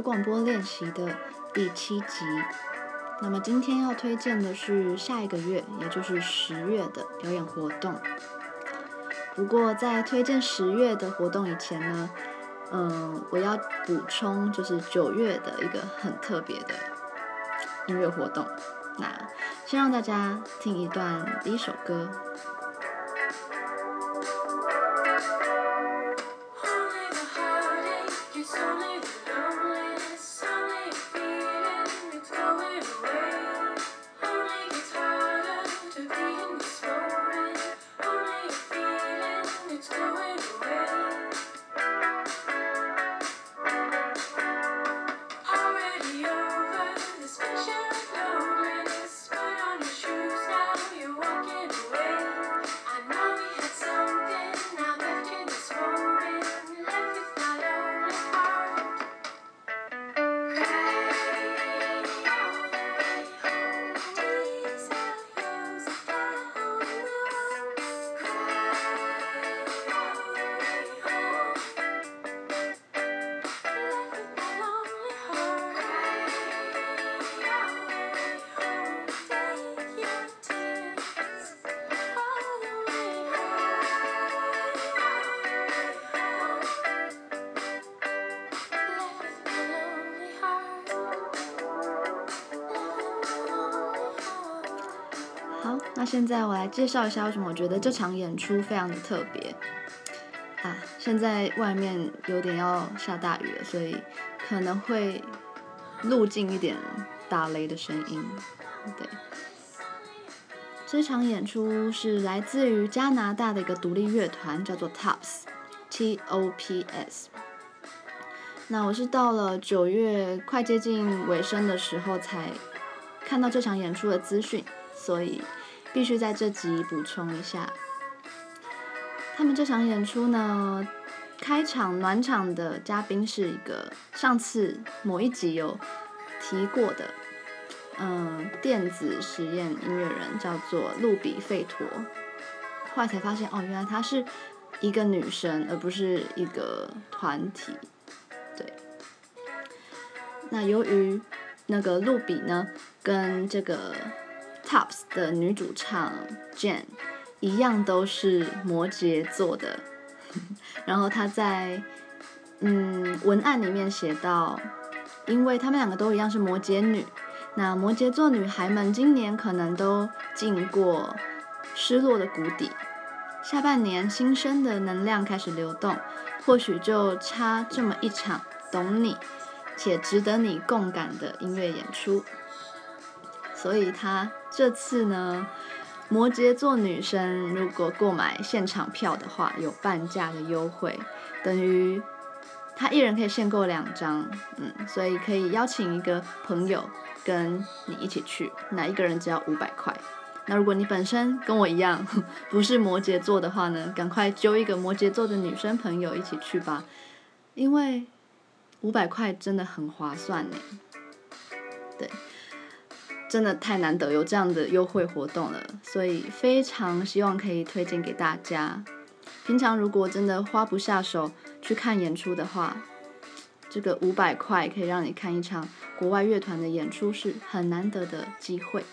广播练习的第七集。那么今天要推荐的是下一个月，也就是十月的表演活动。不过在推荐十月的活动以前呢，嗯，我要补充就是九月的一个很特别的音乐活动。那先让大家听一段第一首歌。介绍一下为什么我觉得这场演出非常的特别啊！现在外面有点要下大雨了，所以可能会录进一点打雷的声音。对，这场演出是来自于加拿大的一个独立乐团，叫做 Tops，T-O-P-S。那我是到了九月快接近尾声的时候才看到这场演出的资讯，所以。必须在这集补充一下，他们这场演出呢，开场暖场的嘉宾是一个上次某一集有提过的，嗯，电子实验音乐人，叫做露比费陀。后来才发现，哦，原来她是一个女生，而不是一个团体。对。那由于那个露比呢，跟这个。Tops 的女主唱 Jen 一样都是摩羯座的，然后她在嗯文案里面写到，因为他们两个都一样是摩羯女，那摩羯座女孩们今年可能都经过失落的谷底，下半年新生的能量开始流动，或许就差这么一场懂你且值得你共感的音乐演出。所以他这次呢，摩羯座女生如果购买现场票的话，有半价的优惠，等于他一人可以限购两张，嗯，所以可以邀请一个朋友跟你一起去，那一个人只要五百块。那如果你本身跟我一样 不是摩羯座的话呢，赶快揪一个摩羯座的女生朋友一起去吧，因为五百块真的很划算呢，对。真的太难得有这样的优惠活动了，所以非常希望可以推荐给大家。平常如果真的花不下手去看演出的话，这个五百块可以让你看一场国外乐团的演出是很难得的机会。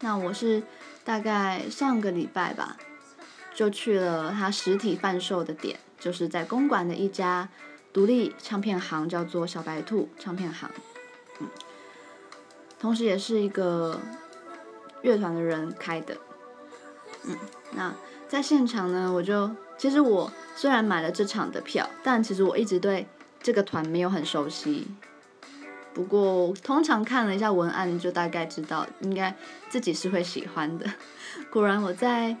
那我是大概上个礼拜吧，就去了他实体贩售的点，就是在公馆的一家独立唱片行，叫做小白兔唱片行。嗯。同时，也是一个乐团的人开的，嗯，那在现场呢，我就其实我虽然买了这场的票，但其实我一直对这个团没有很熟悉。不过，通常看了一下文案，就大概知道应该自己是会喜欢的。果然，我在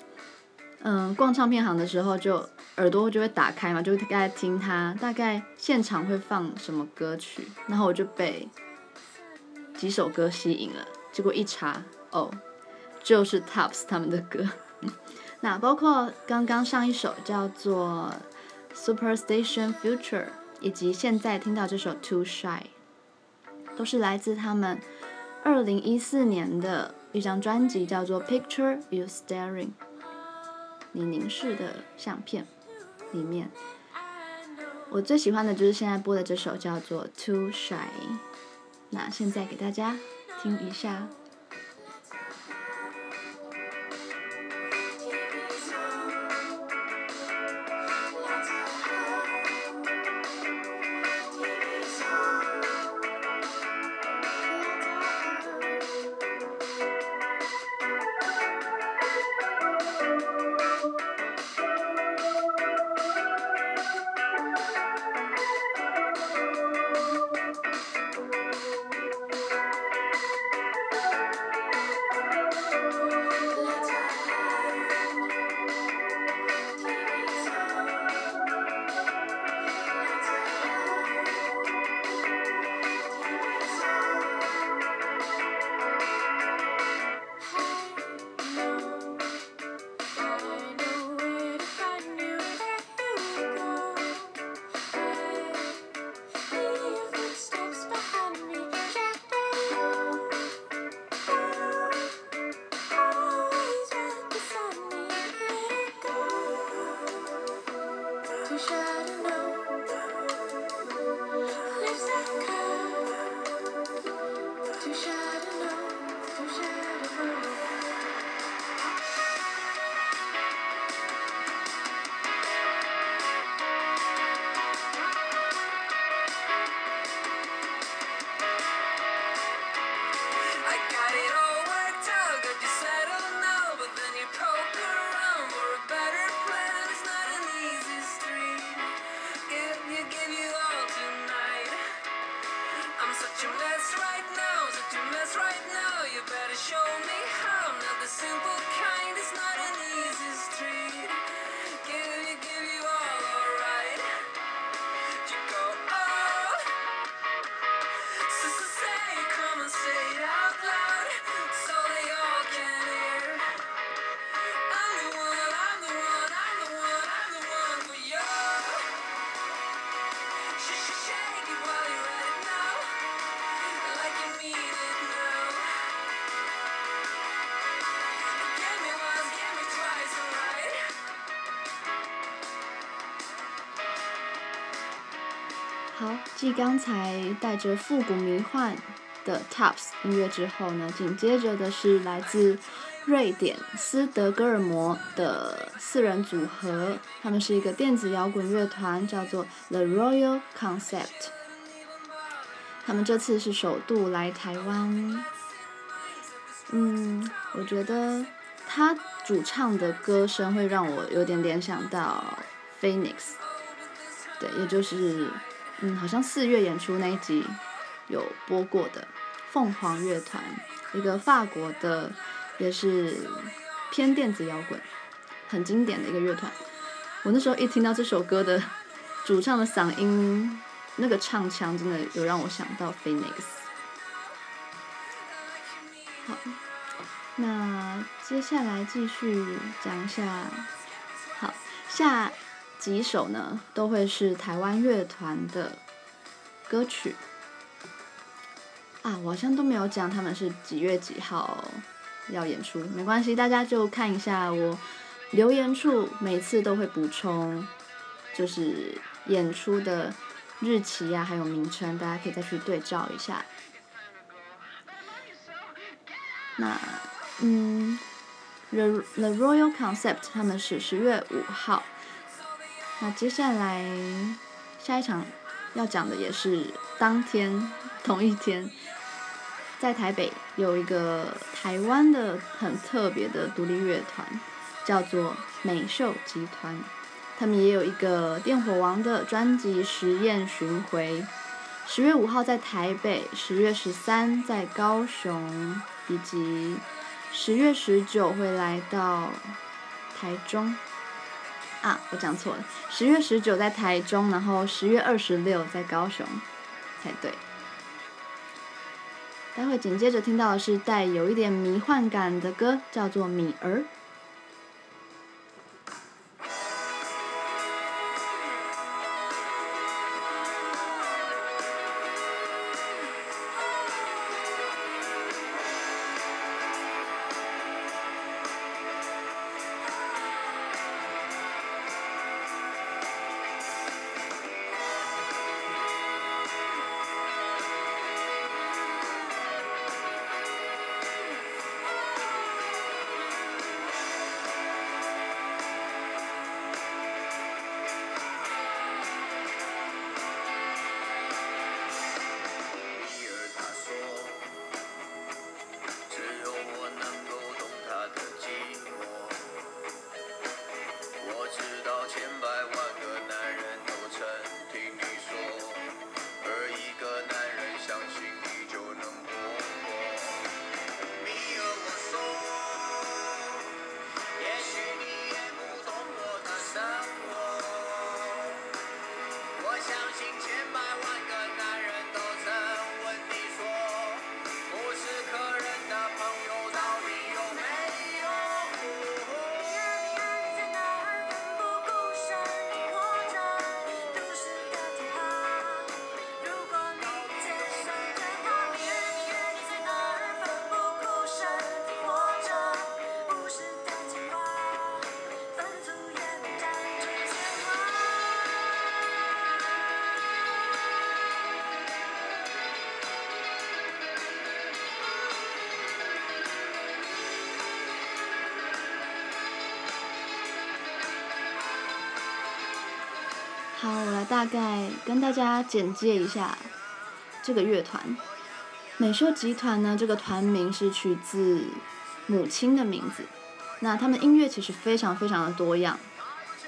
嗯逛唱片行的时候，就耳朵就会打开嘛，就大概听他大概现场会放什么歌曲，然后我就被。几首歌吸引了，结果一查，哦，就是 Tops 他们的歌。那包括刚刚上一首叫做 Superstation Future，以及现在听到这首 Too Shy，都是来自他们二零一四年的一张专辑，叫做 Picture You Staring。你凝视的相片里面，我最喜欢的就是现在播的这首叫做《Too Shy》。那现在给大家听一下。继刚才带着复古迷幻的 TOPS 音乐之后呢，紧接着的是来自瑞典斯德哥尔摩的四人组合，他们是一个电子摇滚乐团，叫做 The Royal Concept。他们这次是首度来台湾。嗯，我觉得他主唱的歌声会让我有点联想到 Phoenix，对，也就是。嗯，好像四月演出那一集有播过的凤凰乐团，一个法国的，也是偏电子摇滚，很经典的一个乐团。我那时候一听到这首歌的 主唱的嗓音，那个唱腔真的有让我想到 Phoenix。好，那接下来继续讲一下，好下。几首呢，都会是台湾乐团的歌曲啊，我好像都没有讲他们是几月几号要演出，没关系，大家就看一下我留言处，每次都会补充，就是演出的日期呀、啊，还有名称，大家可以再去对照一下。那嗯，The The Royal Concept 他们是十月五号。那接下来下一场要讲的也是当天同一天，在台北有一个台湾的很特别的独立乐团，叫做美秀集团。他们也有一个电火王的专辑实验巡回，十月五号在台北，十月十三在高雄，以及十月十九会来到台中。啊，我讲错了，十月十九在台中，然后十月二十六在高雄，才对。待会紧接着听到的是带有一点迷幻感的歌，叫做《米儿》。大概跟大家简介一下这个乐团。美秀集团呢，这个团名是取自母亲的名字。那他们音乐其实非常非常的多样，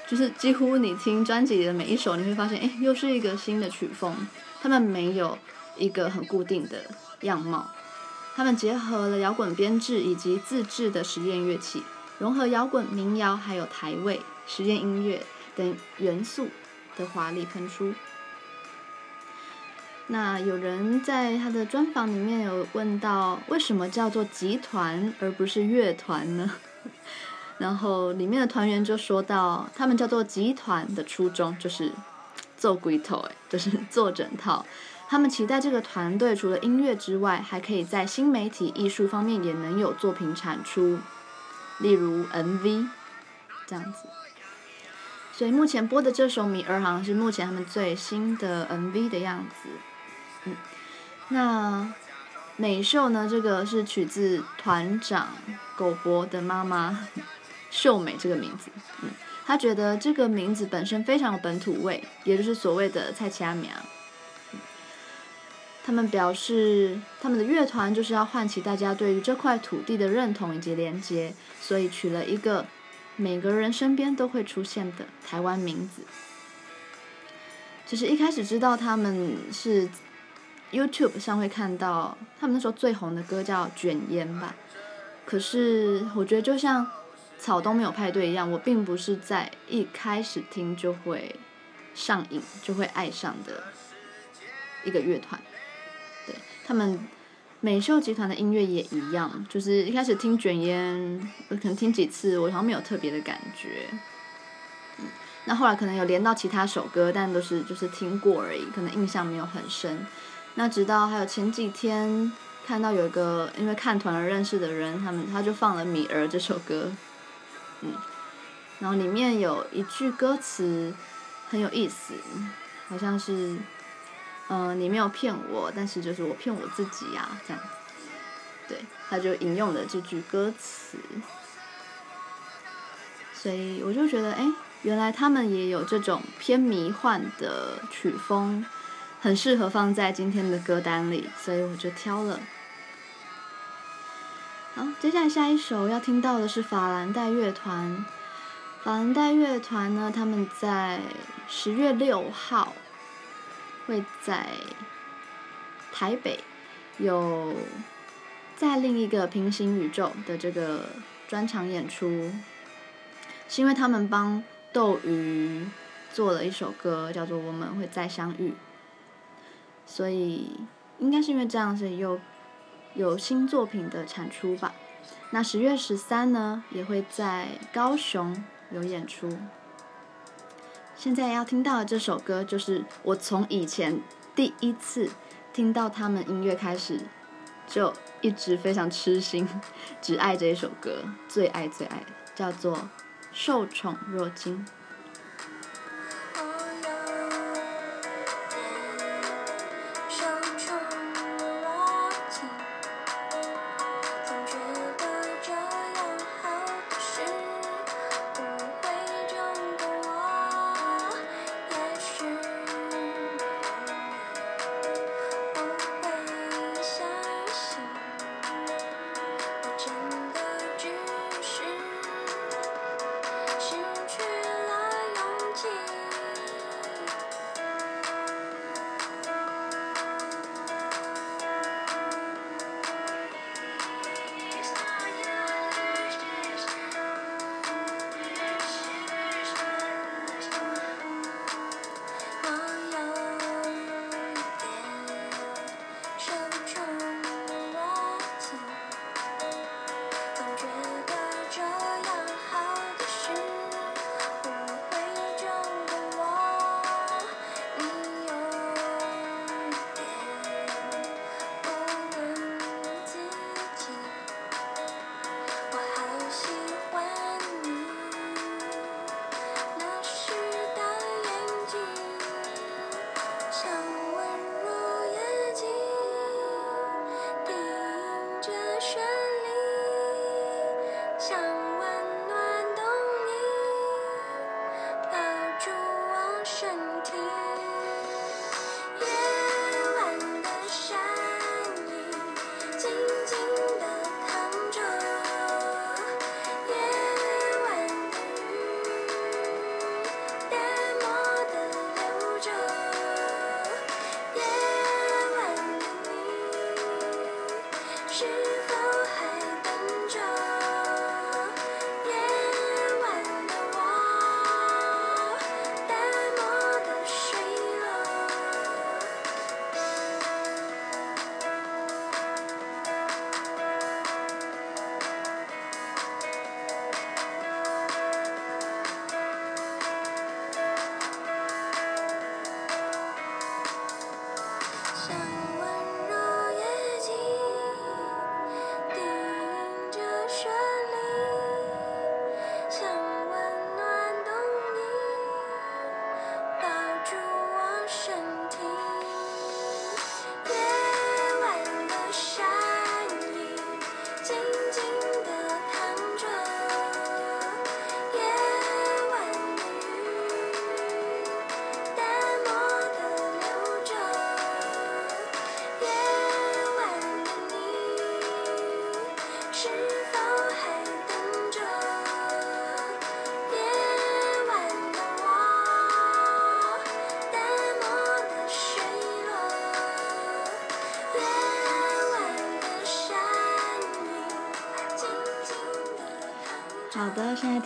就是几乎你听专辑里的每一首，你会发现，哎，又是一个新的曲风。他们没有一个很固定的样貌，他们结合了摇滚编制以及自制的实验乐器，融合摇滚、民谣还有台味实验音乐等元素的华丽喷出。那有人在他的专访里面有问到，为什么叫做集团而不是乐团呢？然后里面的团员就说到，他们叫做集团的初衷就是做鬼头，就是做整套。他们期待这个团队除了音乐之外，还可以在新媒体艺术方面也能有作品产出，例如 MV 这样子。所以目前播的这首《米儿》好像是目前他们最新的 MV 的样子。嗯，那美秀呢？这个是取自团长狗博的妈妈秀美这个名字。嗯，他觉得这个名字本身非常有本土味，也就是所谓的菜市仔名。他们表示，他们的乐团就是要唤起大家对于这块土地的认同以及连接，所以取了一个每个人身边都会出现的台湾名字。其实一开始知道他们是。YouTube 上会看到他们那时候最红的歌叫《卷烟》吧，可是我觉得就像草东没有派对一样，我并不是在一开始听就会上瘾，就会爱上的一个乐团。对，他们美秀集团的音乐也一样，就是一开始听《卷烟》，可能听几次，我好像没有特别的感觉。那后来可能有连到其他首歌，但都是就是听过而已，可能印象没有很深。那直到还有前几天看到有一个因为看团而认识的人，他们他就放了《米儿》这首歌，嗯，然后里面有一句歌词很有意思，好像是，嗯、呃，你没有骗我，但是就是我骗我自己呀、啊，这样，对，他就引用了这句歌词，所以我就觉得，哎，原来他们也有这种偏迷幻的曲风。很适合放在今天的歌单里，所以我就挑了。好，接下来下一首要听到的是法兰黛乐团。法兰黛乐团呢，他们在十月六号会在台北有在另一个平行宇宙的这个专场演出，是因为他们帮斗鱼做了一首歌，叫做《我们会再相遇》。所以应该是因为这样，所以有有新作品的产出吧。那十月十三呢，也会在高雄有演出。现在要听到的这首歌，就是我从以前第一次听到他们音乐开始，就一直非常痴心，只爱这一首歌，最爱最爱，叫做《受宠若惊》。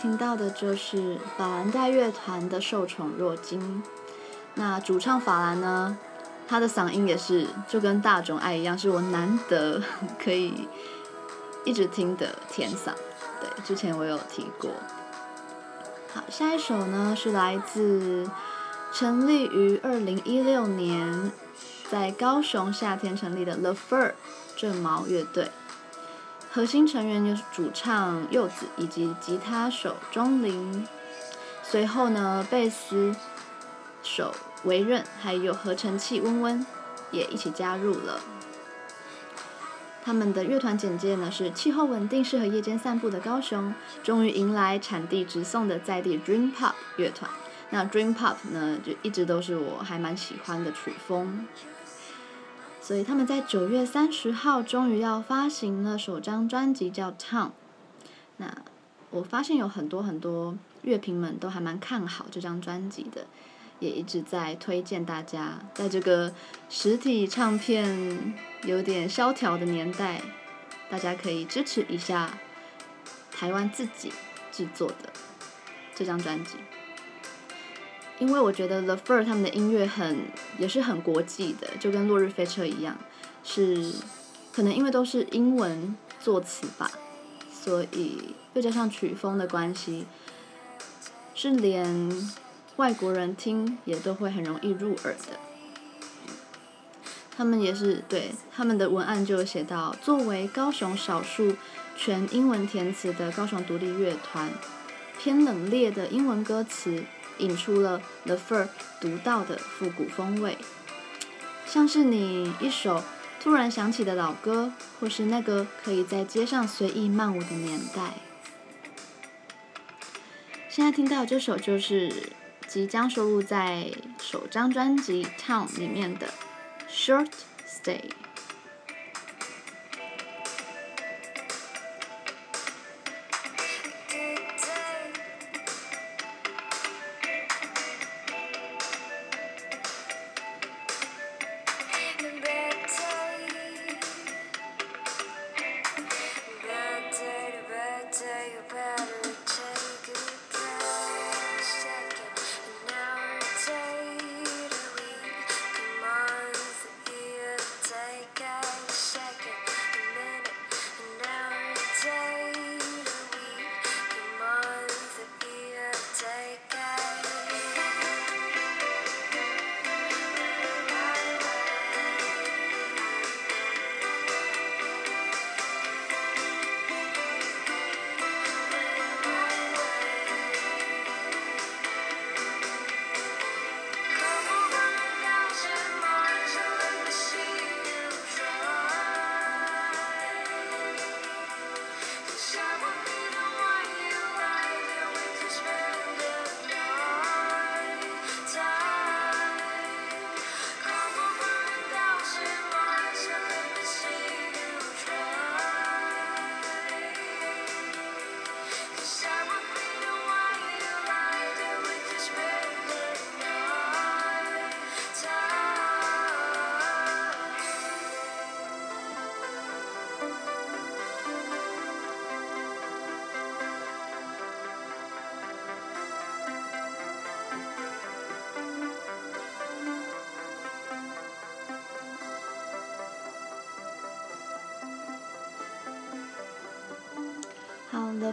听到的就是法兰黛乐团的《受宠若惊》。那主唱法兰呢，他的嗓音也是就跟大众爱一样，是我难得可以一直听的甜嗓。对，之前我有提过。好，下一首呢是来自成立于二零一六年，在高雄夏天成立的 The Fur 正毛乐队。核心成员就是主唱柚子以及吉他手钟玲，随后呢，贝斯手维任还有合成器温温也一起加入了。他们的乐团简介呢是气候稳定、适合夜间散步的高雄，终于迎来产地直送的在地 Dream Pop 乐团。那 Dream Pop 呢，就一直都是我还蛮喜欢的曲风。所以他们在九月三十号终于要发行了首张专辑，叫《Town》。那我发现有很多很多乐评们都还蛮看好这张专辑的，也一直在推荐大家，在这个实体唱片有点萧条的年代，大家可以支持一下台湾自己制作的这张专辑。因为我觉得 The Fur 他们的音乐很也是很国际的，就跟落日飞车一样，是可能因为都是英文作词吧，所以又加上曲风的关系，是连外国人听也都会很容易入耳的。他们也是对他们的文案就写到，作为高雄少数全英文填词的高雄独立乐团，偏冷冽的英文歌词。引出了 The Fur 独到的复古风味，像是你一首突然想起的老歌，或是那个可以在街上随意漫舞的年代。现在听到这首就是即将收录在首张专辑《Town》里面的《Short Stay》。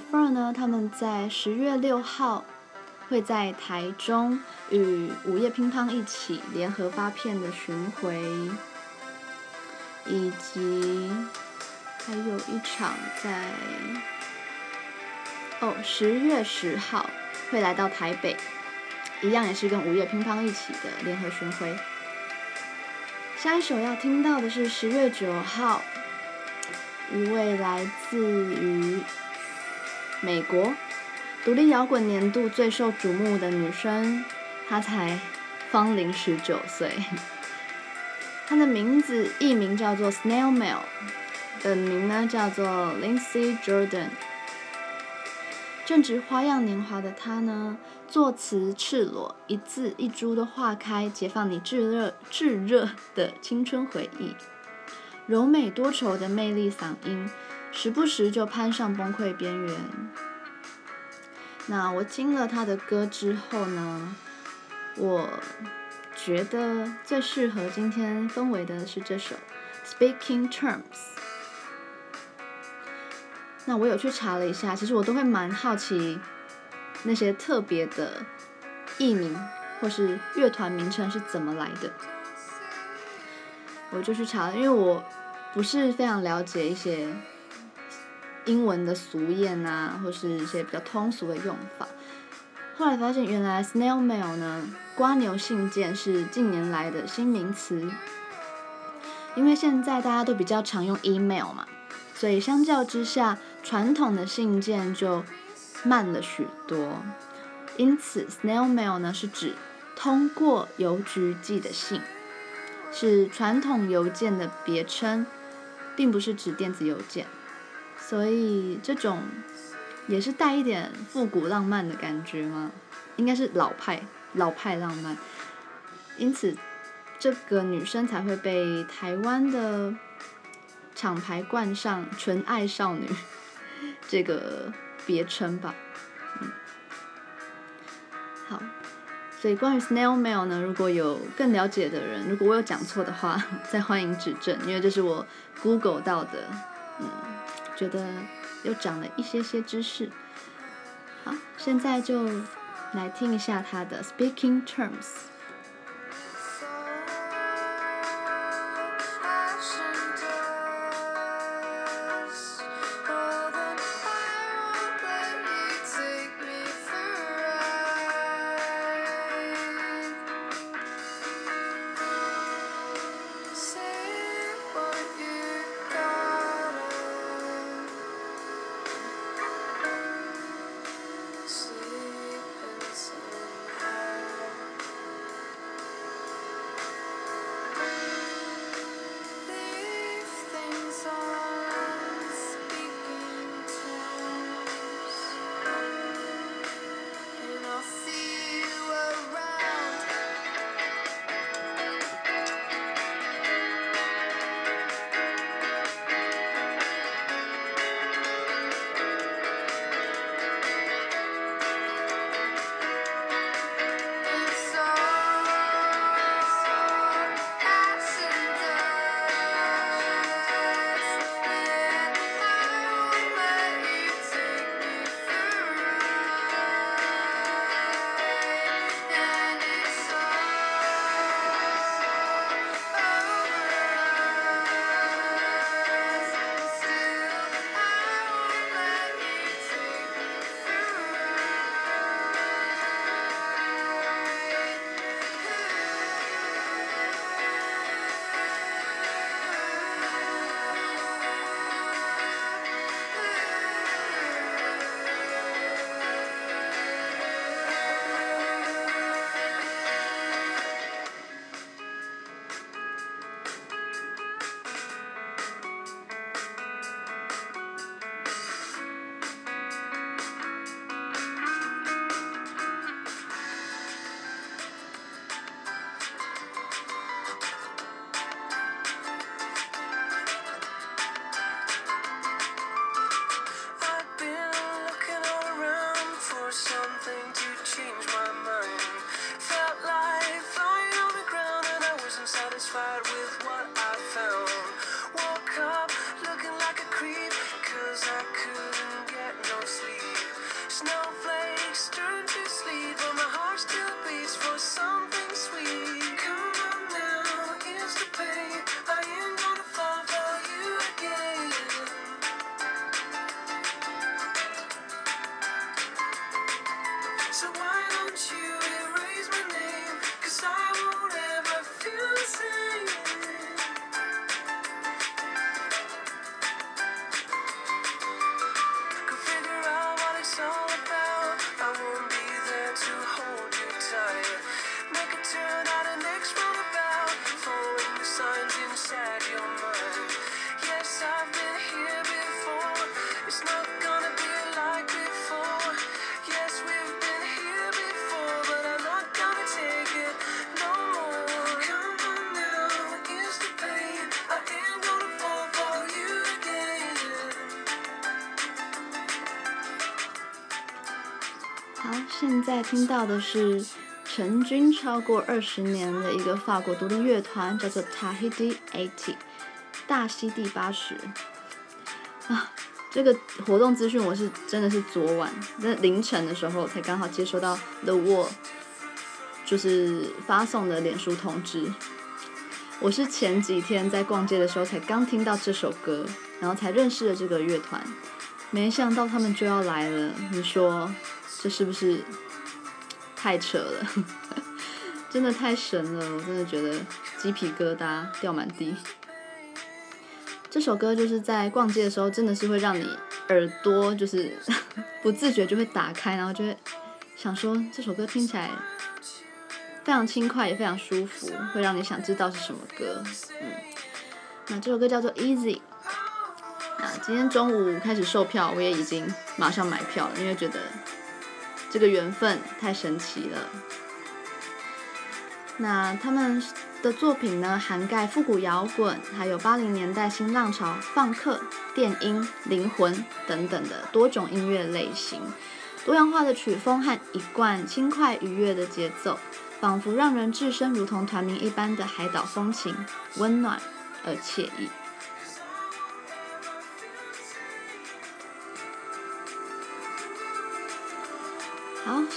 The Fur 呢，他们在十月六号会在台中与午夜乒乓一起联合发片的巡回，以及还有一场在哦十月十号会来到台北，一样也是跟午夜乒乓一起的联合巡回。下一首要听到的是十月九号，一位来自于。美国独立摇滚年度最受瞩目的女生，她才芳龄十九岁。她的名字艺名叫做 Snail Mail，本名呢叫做 Lindsay Jordan。正值花样年华的她呢，作词赤裸，一字一珠都划开，解放你炙热炙热的青春回忆。柔美多愁的魅力嗓音。时不时就攀上崩溃边缘。那我听了他的歌之后呢，我觉得最适合今天氛围的是这首《Speaking Terms》。那我有去查了一下，其实我都会蛮好奇那些特别的艺名或是乐团名称是怎么来的。我就去查了，因为我不是非常了解一些英文的俗谚啊，或是一些比较通俗的用法。后来发现，原来 snail mail 呢，瓜牛信件是近年来的新名词。因为现在大家都比较常用 email 嘛，所以相较之下，传统的信件就慢了许多。因此，snail mail 呢是指通过邮局寄的信。是传统邮件的别称，并不是指电子邮件，所以这种也是带一点复古浪漫的感觉吗？应该是老派老派浪漫，因此这个女生才会被台湾的厂牌冠上“纯爱少女”这个别称吧。嗯，好。所以关于 snail mail 呢，如果有更了解的人，如果我有讲错的话，再欢迎指正，因为这是我 Google 到的，嗯，觉得又长了一些些知识。好，现在就来听一下他的 Speaking Terms。在听到的是成军超过二十年的一个法国独立乐团，叫做 Tahiti80 大溪地八十。啊，这个活动资讯我是真的是昨晚在凌晨的时候才刚好接收到 The Wall，就是发送的脸书通知。我是前几天在逛街的时候才刚听到这首歌，然后才认识了这个乐团，没想到他们就要来了，你说？这是不是太扯了？真的太神了！我真的觉得鸡皮疙瘩掉满地。这首歌就是在逛街的时候，真的是会让你耳朵就是 不自觉就会打开，然后就会想说这首歌听起来非常轻快，也非常舒服，会让你想知道是什么歌。嗯，那这首歌叫做《Easy》。那今天中午开始售票，我也已经马上买票了，因为觉得。这个缘分太神奇了。那他们的作品呢，涵盖复古摇滚，还有八零年代新浪潮、放克、电音、灵魂等等的多种音乐类型，多样化的曲风和一贯轻快愉悦的节奏，仿佛让人置身如同团名一般的海岛风情，温暖而惬意。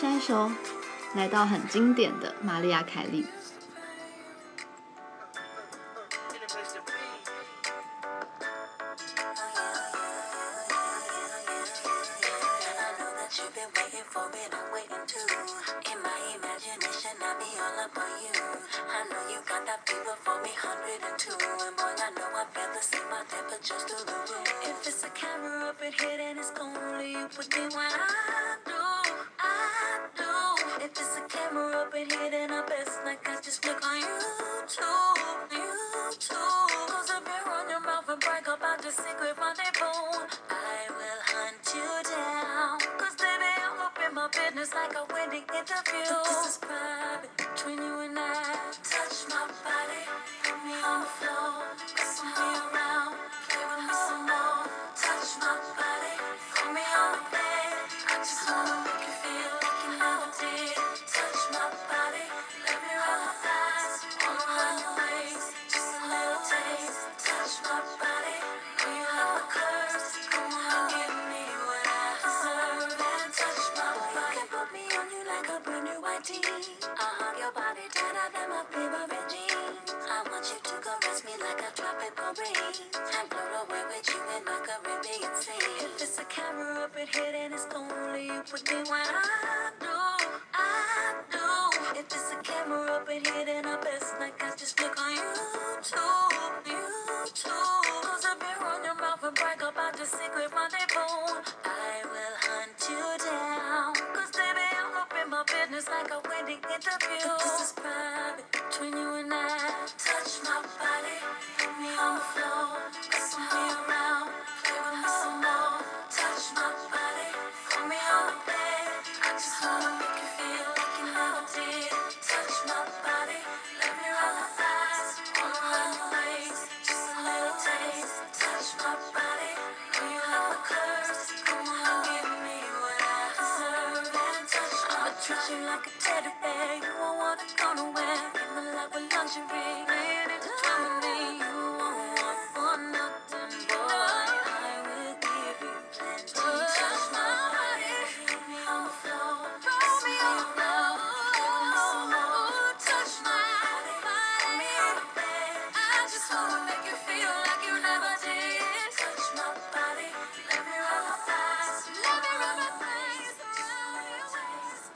下一首，来到很经典的玛利亚凯莉。It's like a wedding interview. But this is private between you and I. Touch my body, put me on the floor, Kiss me around.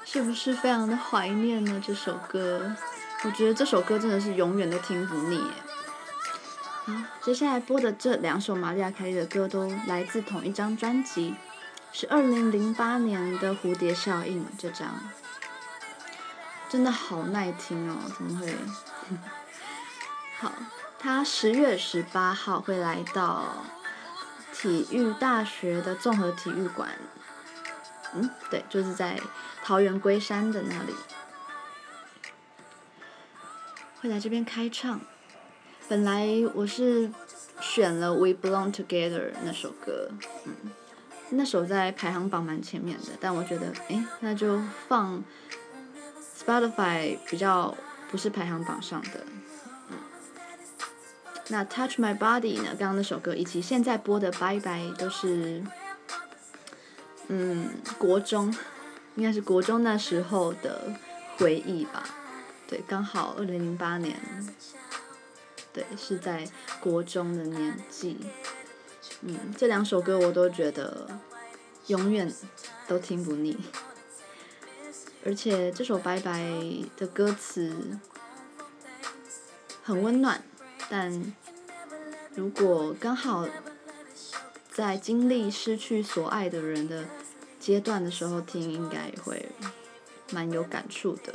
是不是非常的怀念呢？这首歌，我觉得这首歌真的是永远都听不腻。好，接下来播的这两首玛丽亚凯莉的歌都来自同一张专辑，是二零零八年的《蝴蝶效应》这张，真的好耐听哦！怎么会？好，他十月十八号会来到体育大学的综合体育馆。嗯，对，就是在。桃园龟山的那里，会来这边开唱。本来我是选了《We Belong Together》那首歌，嗯，那首在排行榜蛮前面的，但我觉得，哎，那就放 Spotify 比较不是排行榜上的。嗯，那 Touch My Body 呢？刚刚那首歌以及现在播的 Bye Bye 都是，嗯，国中，应该是国中那时候的回忆吧。对，刚好二零零八年，对，是在国中的年纪。嗯，这两首歌我都觉得永远都听不腻，而且这首《拜拜》的歌词很温暖，但如果刚好在经历失去所爱的人的阶段的时候听，应该会蛮有感触的。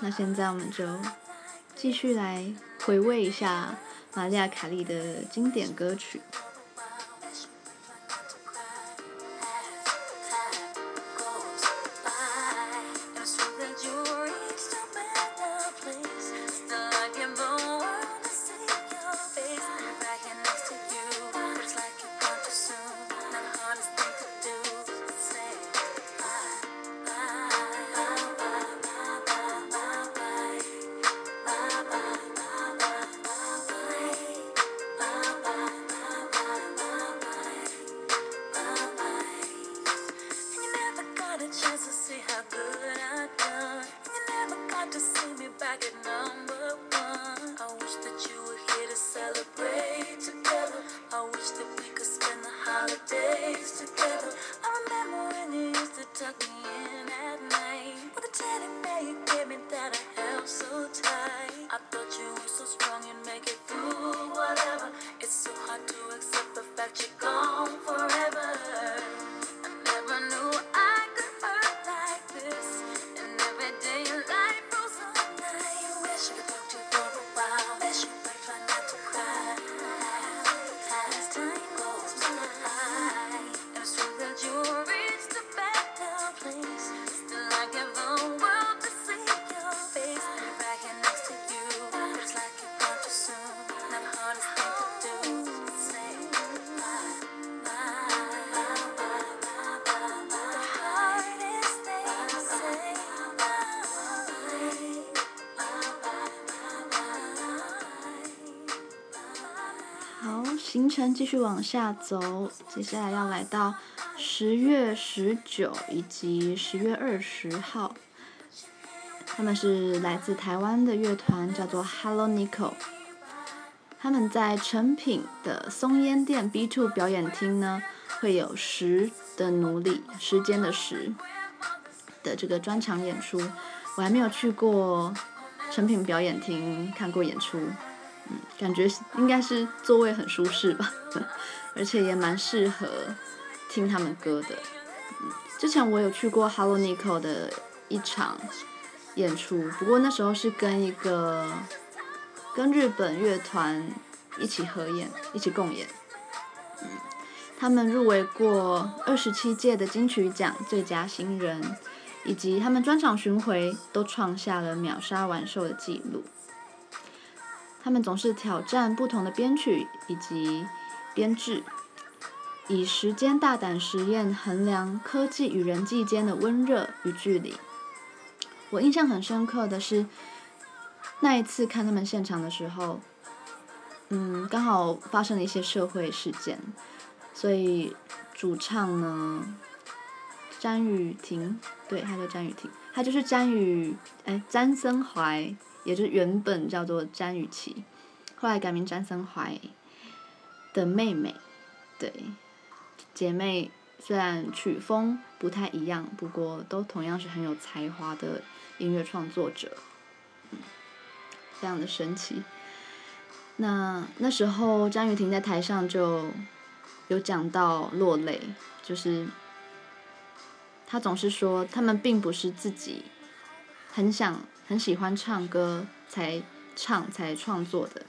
那现在我们就继续来回味一下。玛利亚·凯莉的经典歌曲。行程继续往下走，接下来要来到十月十九以及十月二十号，他们是来自台湾的乐团，叫做 Hello Nico。他们在诚品的松烟店 B Two 表演厅呢，会有时的奴隶，时间的时的这个专场演出。我还没有去过诚品表演厅看过演出。嗯，感觉应该是座位很舒适吧，而且也蛮适合听他们歌的。嗯，之前我有去过 Hello Nico 的一场演出，不过那时候是跟一个跟日本乐团一起合演，一起共演。嗯，他们入围过二十七届的金曲奖最佳新人，以及他们专场巡回都创下了秒杀完售的记录。他们总是挑战不同的编曲以及编制，以时间大胆实验衡量科技与人际间的温热与距离。我印象很深刻的是，那一次看他们现场的时候，嗯，刚好发生了一些社会事件，所以主唱呢，詹雨婷，对，他叫詹雨婷，他就是詹雨，哎，詹森怀。也就是原本叫做詹雨綺，后来改名詹森怀的妹妹，对，姐妹虽然曲风不太一样，不过都同样是很有才华的音乐创作者，非常的神奇。那那时候詹雨婷在台上就有讲到落泪，就是她总是说他们并不是自己很想。很喜欢唱歌才唱才创作的，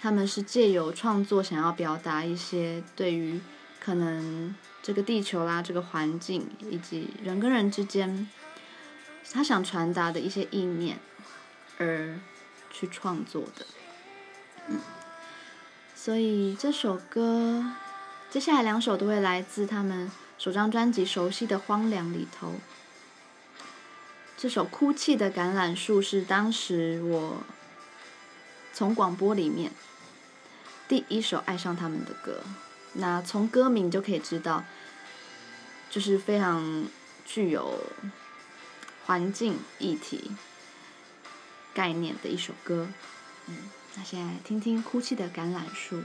他们是借由创作想要表达一些对于可能这个地球啦、这个环境以及人跟人之间，他想传达的一些意念而去创作的。嗯，所以这首歌接下来两首都会来自他们首张专辑《熟悉的荒凉》里头。这首《哭泣的橄榄树》是当时我从广播里面第一首爱上他们的歌。那从歌名就可以知道，就是非常具有环境议题概念的一首歌。嗯，那现在听听《哭泣的橄榄树》。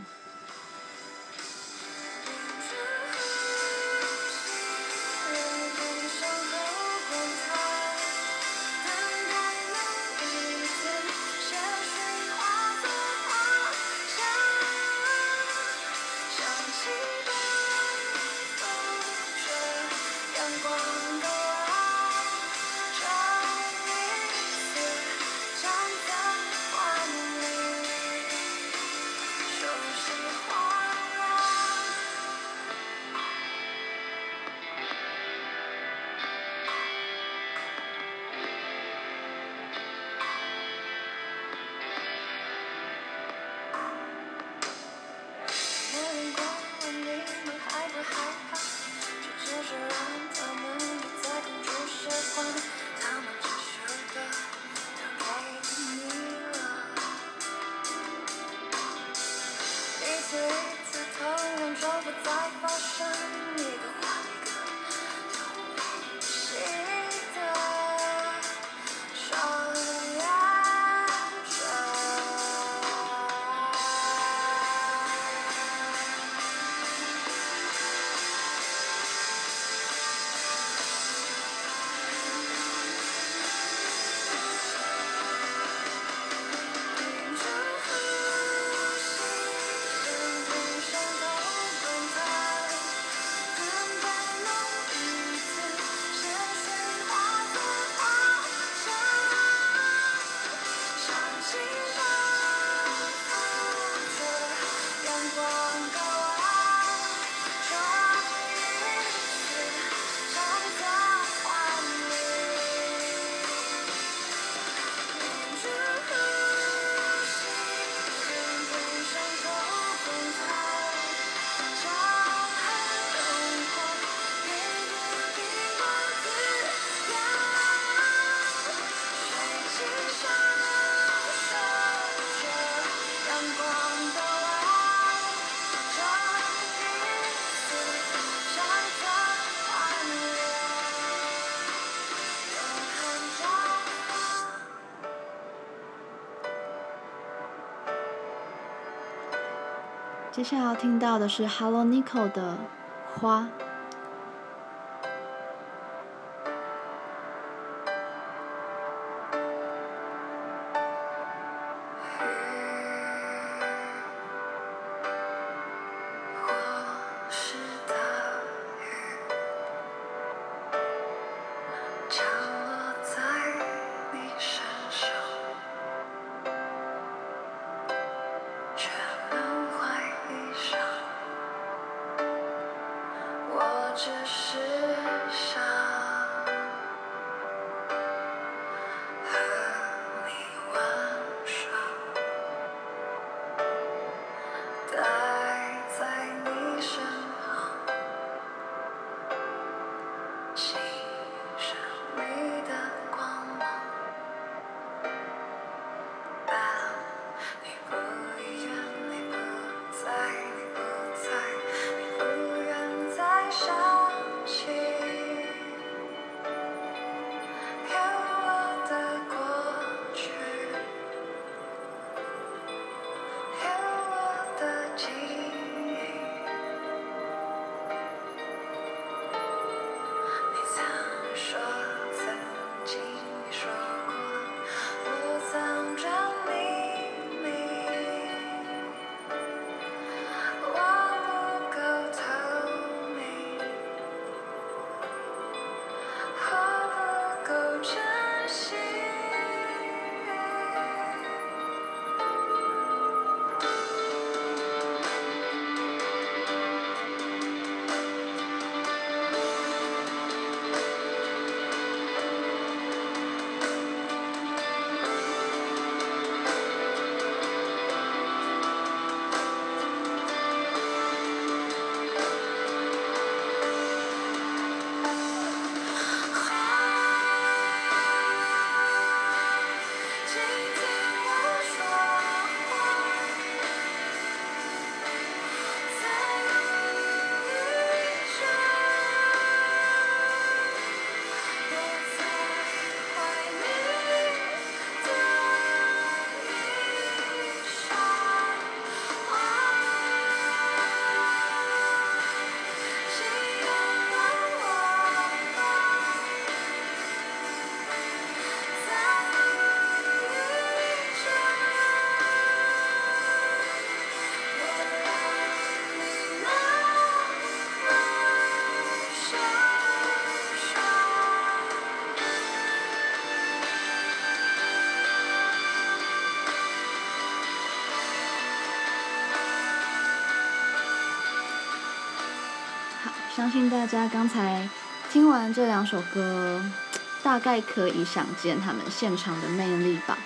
接下来要听到的是 Hello Nico 的花。相信大家刚才听完这两首歌，大概可以想见他们现场的魅力吧。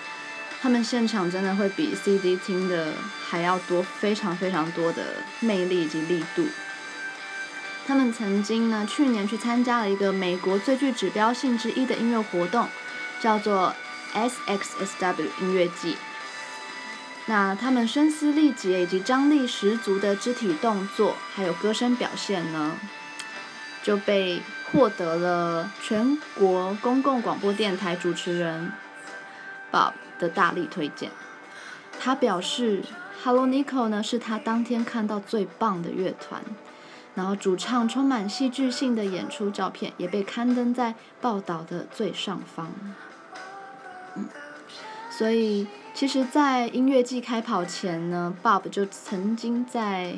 他们现场真的会比 CD 听的还要多，非常非常多的魅力以及力度。他们曾经呢，去年去参加了一个美国最具指标性之一的音乐活动，叫做 SXSW 音乐季。那他们声嘶力竭以及张力十足的肢体动作，还有歌声表现呢，就被获得了全国公共广播电台主持人 Bob 的大力推荐。他表示，Hello Nico 呢是他当天看到最棒的乐团，然后主唱充满戏剧性的演出照片也被刊登在报道的最上方。嗯，所以。其实，在音乐季开跑前呢，Bob 就曾经在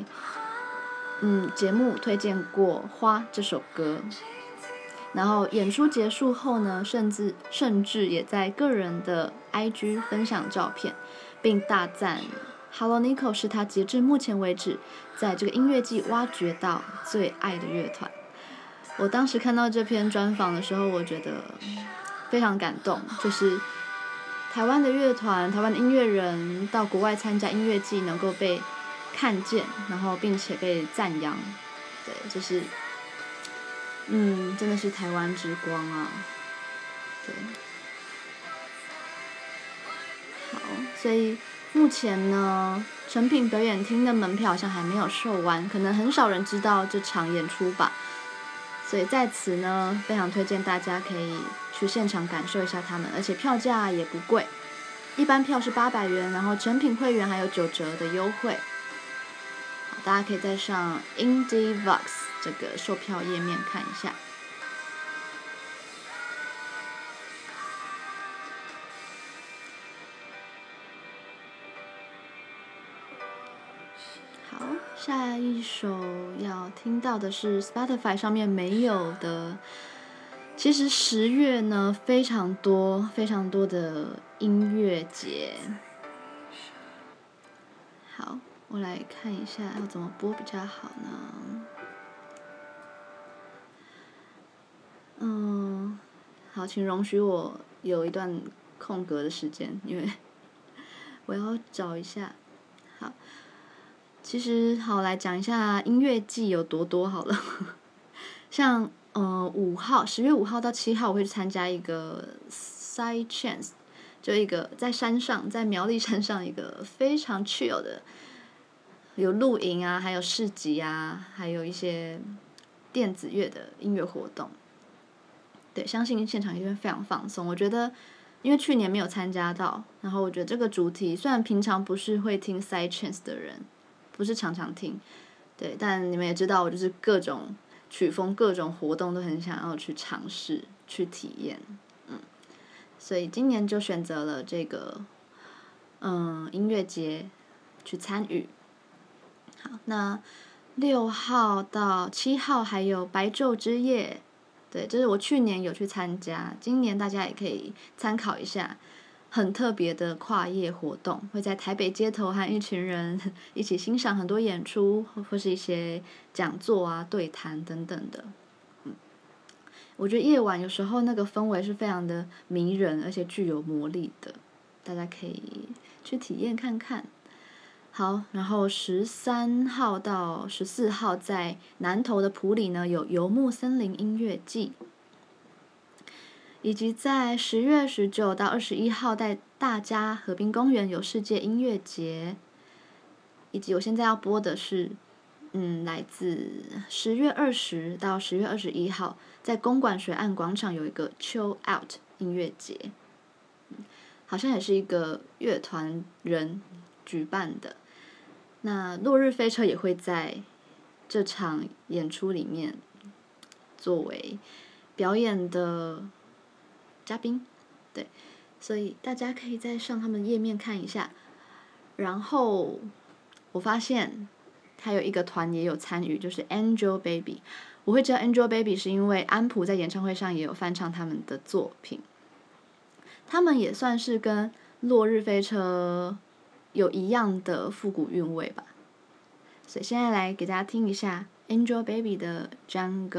嗯节目推荐过《花》这首歌，然后演出结束后呢，甚至甚至也在个人的 IG 分享照片，并大赞 Hello Nico 是他截至目前为止在这个音乐季挖掘到最爱的乐团。我当时看到这篇专访的时候，我觉得非常感动，就是。台湾的乐团，台湾的音乐人到国外参加音乐季，能够被看见，然后并且被赞扬，对，就是，嗯，真的是台湾之光啊，对。好，所以目前呢，成品表演厅的门票好像还没有售完，可能很少人知道这场演出吧。所以在此呢，非常推荐大家可以去现场感受一下他们，而且票价也不贵，一般票是八百元，然后成品会员还有九折的优惠。大家可以再上 IndieVox 这个售票页面看一下。好下一首要听到的是 Spotify 上面没有的。其实十月呢，非常多非常多的音乐节。我来看一下要怎么播比较好呢？嗯，好，请容许我有一段空格的时间，因为我要找一下。好。其实，好，来讲一下音乐季有多多好了。像，呃，五号，十月五号到七号，我会去参加一个 Side Chance，就一个在山上，在苗栗山上一个非常 chill 的，有露营啊，还有市集啊，还有一些电子乐的音乐活动。对，相信现场一定非常放松。我觉得，因为去年没有参加到，然后我觉得这个主题，虽然平常不是会听 Side Chance 的人。不是常常听，对，但你们也知道，我就是各种曲风、各种活动都很想要去尝试、去体验，嗯，所以今年就选择了这个，嗯，音乐节去参与。那六号到七号还有白昼之夜，对，这是我去年有去参加，今年大家也可以参考一下。很特别的跨夜活动，会在台北街头和一群人 一起欣赏很多演出，或是一些讲座啊、对谈等等的。嗯，我觉得夜晚有时候那个氛围是非常的迷人，而且具有魔力的，大家可以去体验看看。好，然后十三号到十四号在南投的埔里呢，有游牧森林音乐季。以及在十月十九到二十一号，在大家河滨公园有世界音乐节。以及我现在要播的是，嗯，来自十月二十到十月二十一号，在公馆水岸广场有一个 Chill Out 音乐节，好像也是一个乐团人举办的。那落日飞车也会在这场演出里面作为表演的。嘉宾，对，所以大家可以再上他们页面看一下。然后我发现还有一个团也有参与，就是 Angel Baby。我会知道 Angel Baby 是因为安普在演唱会上也有翻唱他们的作品。他们也算是跟落日飞车有一样的复古韵味吧。所以现在来给大家听一下 Angelababy 的《Jungle》。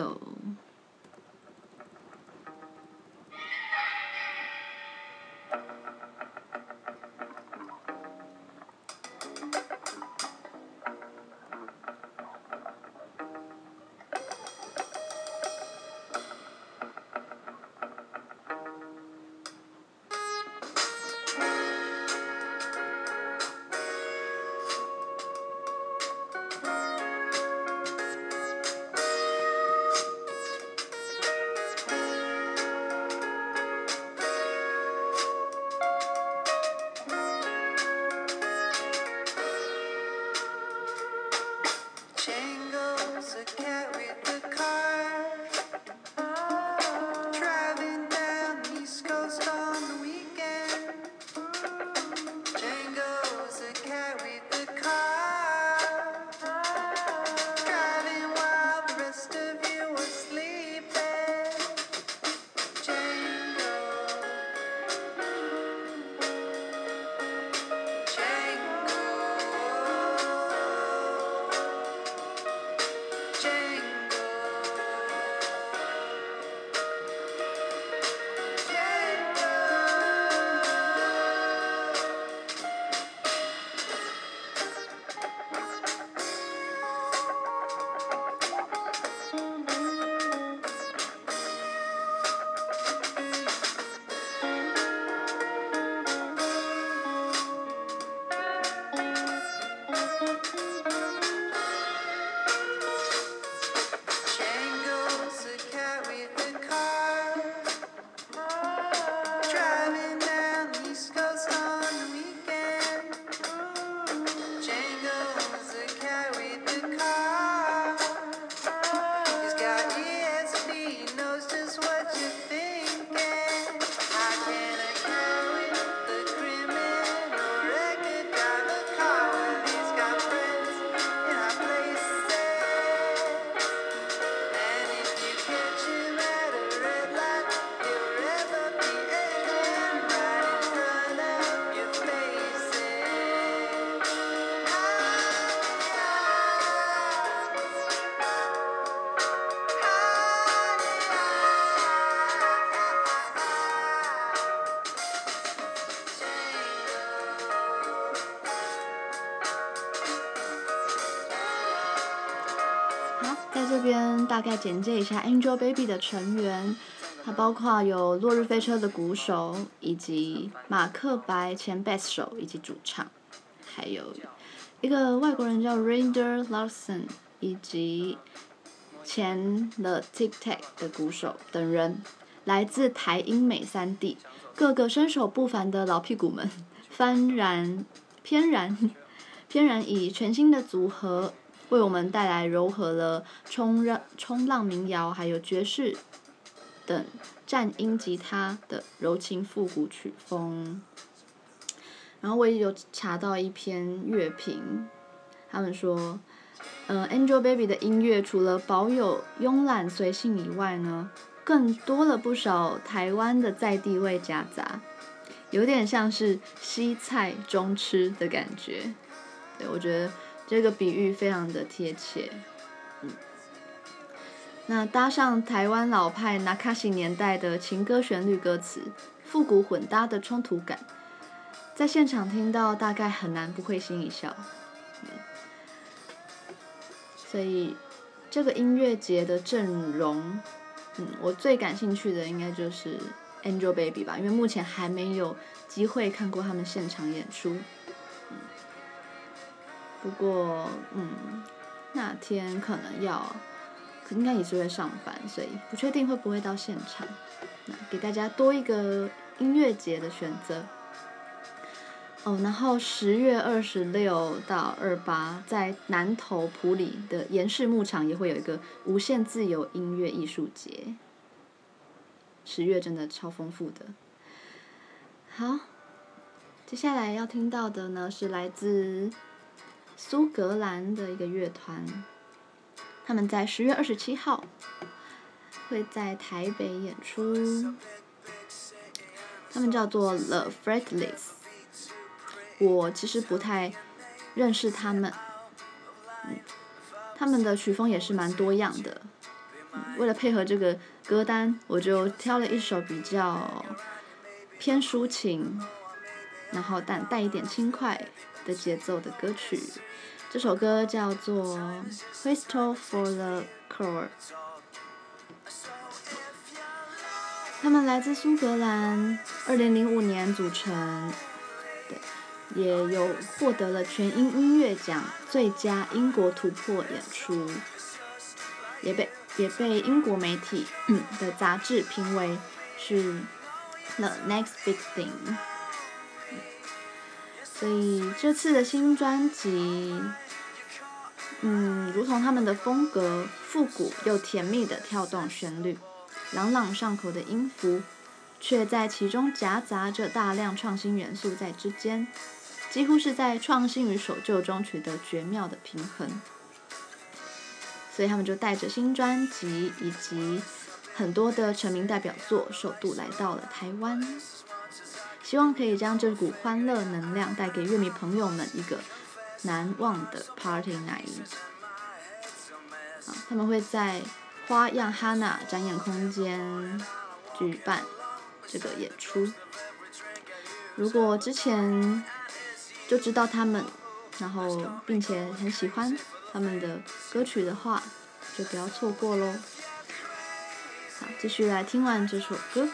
大概简介一下 Angel Baby 的成员，它包括有落日飞车的鼓手，以及马克白前贝斯手以及主唱，还有一个外国人叫 Ryder Larson，以及前 The Tic Tac 的鼓手等人，来自台英美三地，各个身手不凡的老屁股们，幡然翩然 翩然以全新的组合。为我们带来柔和了冲热、冲浪民谣，还有爵士等战音吉他的柔情复古曲风。然后我也有查到一篇乐评，他们说，呃，Angelababy 的音乐除了保有慵懒随性以外呢，更多了不少台湾的在地味夹杂，有点像是西菜中吃的感觉。对，我觉得。这个比喻非常的贴切，那搭上台湾老派那卡西年代的情歌旋律歌词，复古混搭的冲突感，在现场听到大概很难不会心一笑，所以这个音乐节的阵容，嗯，我最感兴趣的应该就是 Angel Baby 吧，因为目前还没有机会看过他们现场演出。不过，嗯，那天可能要，应该也是会上班，所以不确定会不会到现场。那给大家多一个音乐节的选择。哦，然后十月二十六到二八，在南投埔里的盐室牧场也会有一个无限自由音乐艺术节。十月真的超丰富的。好，接下来要听到的呢是来自。苏格兰的一个乐团，他们在十月二十七号会在台北演出。他们叫做 The Fretless。我其实不太认识他们，他们的曲风也是蛮多样的。为了配合这个歌单，我就挑了一首比较偏抒情，然后但带一点轻快的节奏的歌曲。这首歌叫做《Whistle for the Core》。他们来自苏格兰，二零零五年组成，对，也有获得了全英音乐奖最佳英国突破演出，也被也被英国媒体 的杂志评为是 The Next Big Thing。所以这次的新专辑，嗯，如同他们的风格，复古又甜蜜的跳动旋律。朗朗上口的音符，却在其中夹杂着大量创新元素在之间，几乎是在创新与守旧中取得绝妙的平衡。所以他们就带着新专辑以及很多的成名代表作，首度来到了台湾，希望可以将这股欢乐能量带给乐迷朋友们一个难忘的 Party Night。好，他们会在。花样哈娜展演空间举办这个演出。如果之前就知道他们，然后并且很喜欢他们的歌曲的话，就不要错过喽。好，继续来听完这首歌。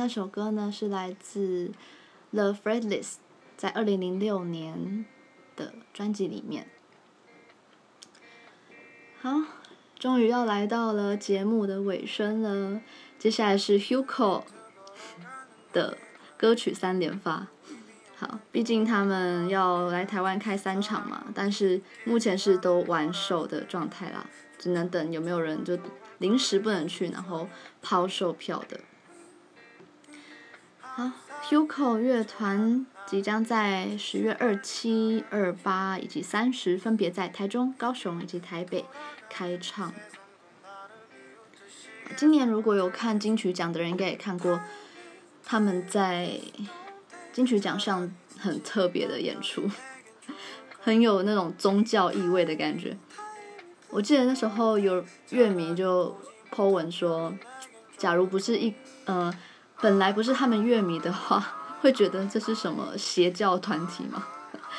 那首歌呢，是来自 The Fretless 在二零零六年的专辑里面。好，终于要来到了节目的尾声了。接下来是 Hugo 的歌曲三连发。好，毕竟他们要来台湾开三场嘛，但是目前是都完售的状态啦，只能等有没有人就临时不能去，然后抛售票的。好，Hugo 乐团即将在十月二七、二八以及三十分别在台中、高雄以及台北开唱。今年如果有看金曲奖的人，应该也看过他们在金曲奖上很特别的演出，很有那种宗教意味的感觉。我记得那时候有乐迷就 po 文说，假如不是一呃。本来不是他们乐迷的话，会觉得这是什么邪教团体吗？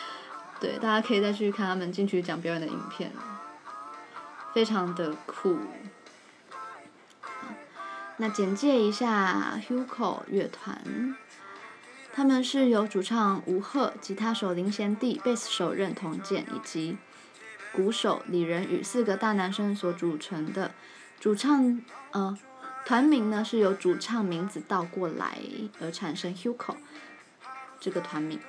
对，大家可以再去看他们进去讲表演的影片，非常的酷。那简介一下 Hugo 乐团，他们是由主唱吴赫、吉他手林贤弟、贝斯手任同健以及鼓手李仁宇四个大男生所组成的。主唱，呃。团名呢是由主唱名字倒过来而产生 Hugo 这个团名。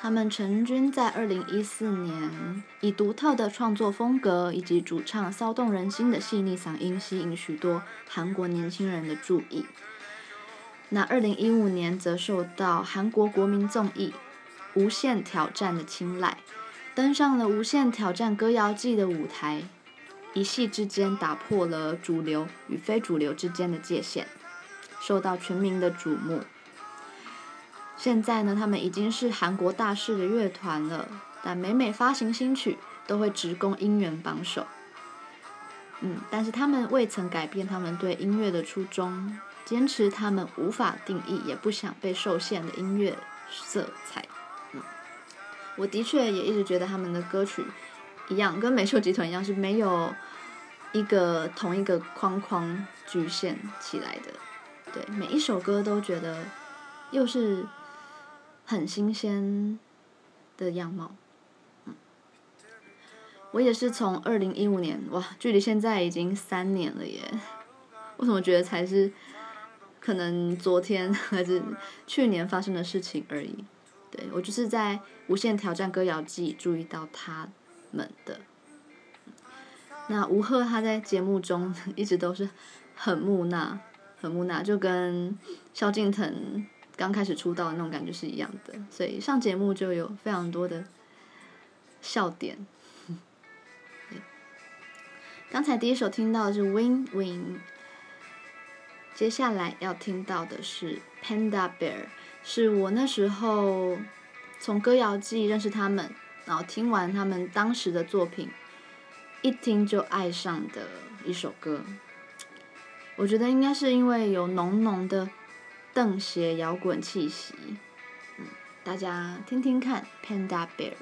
他们成军在二零一四年，以独特的创作风格以及主唱骚动人心的细腻嗓音吸引许多韩国年轻人的注意。那二零一五年则受到韩国国民综艺《无限挑战》的青睐，登上了《无限挑战歌谣季》的舞台。一夕之间打破了主流与非主流之间的界限，受到全民的瞩目。现在呢，他们已经是韩国大势的乐团了，但每每发行新曲，都会直攻音源榜首。嗯，但是他们未曾改变他们对音乐的初衷，坚持他们无法定义也不想被受限的音乐色彩。嗯，我的确也一直觉得他们的歌曲一样，跟美秀集团一样，是没有一个同一个框框局限起来的。对，每一首歌都觉得又是很新鲜的样貌。我也是从二零一五年，哇，距离现在已经三年了耶！为什么觉得才是可能昨天还是去年发生的事情而已？对，我就是在《无限挑战歌谣祭》注意到他们的。那吴赫他在节目中 一直都是很木讷，很木讷，就跟萧敬腾刚开始出道的那种感觉是一样的，所以上节目就有非常多的笑点。刚才第一首听到的是 Win Win，接下来要听到的是 Panda Bear，是我那时候从歌谣祭认识他们，然后听完他们当时的作品，一听就爱上的一首歌。我觉得应该是因为有浓浓的邓鞋摇滚气息，嗯，大家听听看 Panda Bear。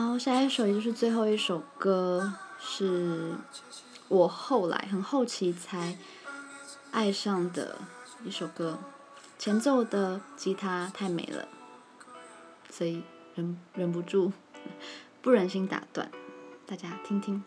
然后，下一首也就是最后一首歌，是我后来很后期才爱上的一首歌，前奏的吉他太美了，所以忍忍不住，不忍心打断，大家听听。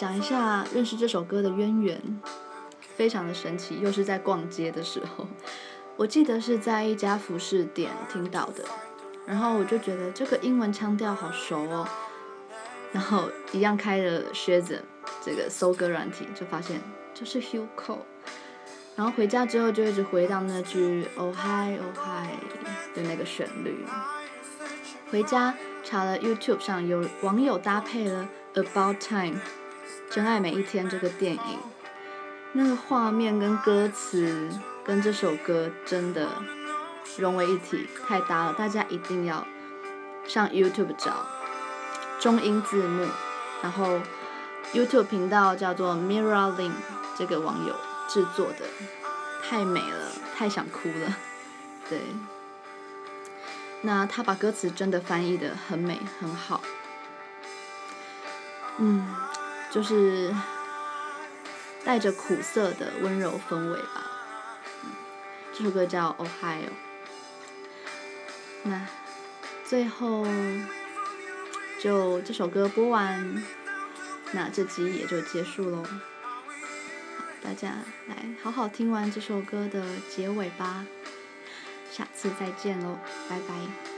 讲一下认识这首歌的渊源，非常的神奇，又是在逛街的时候，我记得是在一家服饰店听到的，然后我就觉得这个英文腔调好熟哦，然后一样开了靴子这个搜歌软体，就发现就是 Hugh Cole，然后回家之后就一直回到那句 Oh Hi Oh Hi 的那个旋律，回家查了 YouTube 上有网友搭配了。About Time，真爱每一天这个电影，那个画面跟歌词跟这首歌真的融为一体，太搭了！大家一定要上 YouTube 找中英字幕，然后 YouTube 频道叫做 Mira Lin，这个网友制作的，太美了，太想哭了。对，那他把歌词真的翻译得很美，很好。嗯，就是带着苦涩的温柔氛围吧。这首歌叫《Ohio》。那最后就这首歌播完，那这集也就结束喽。大家来好好听完这首歌的结尾吧。下次再见喽，拜拜。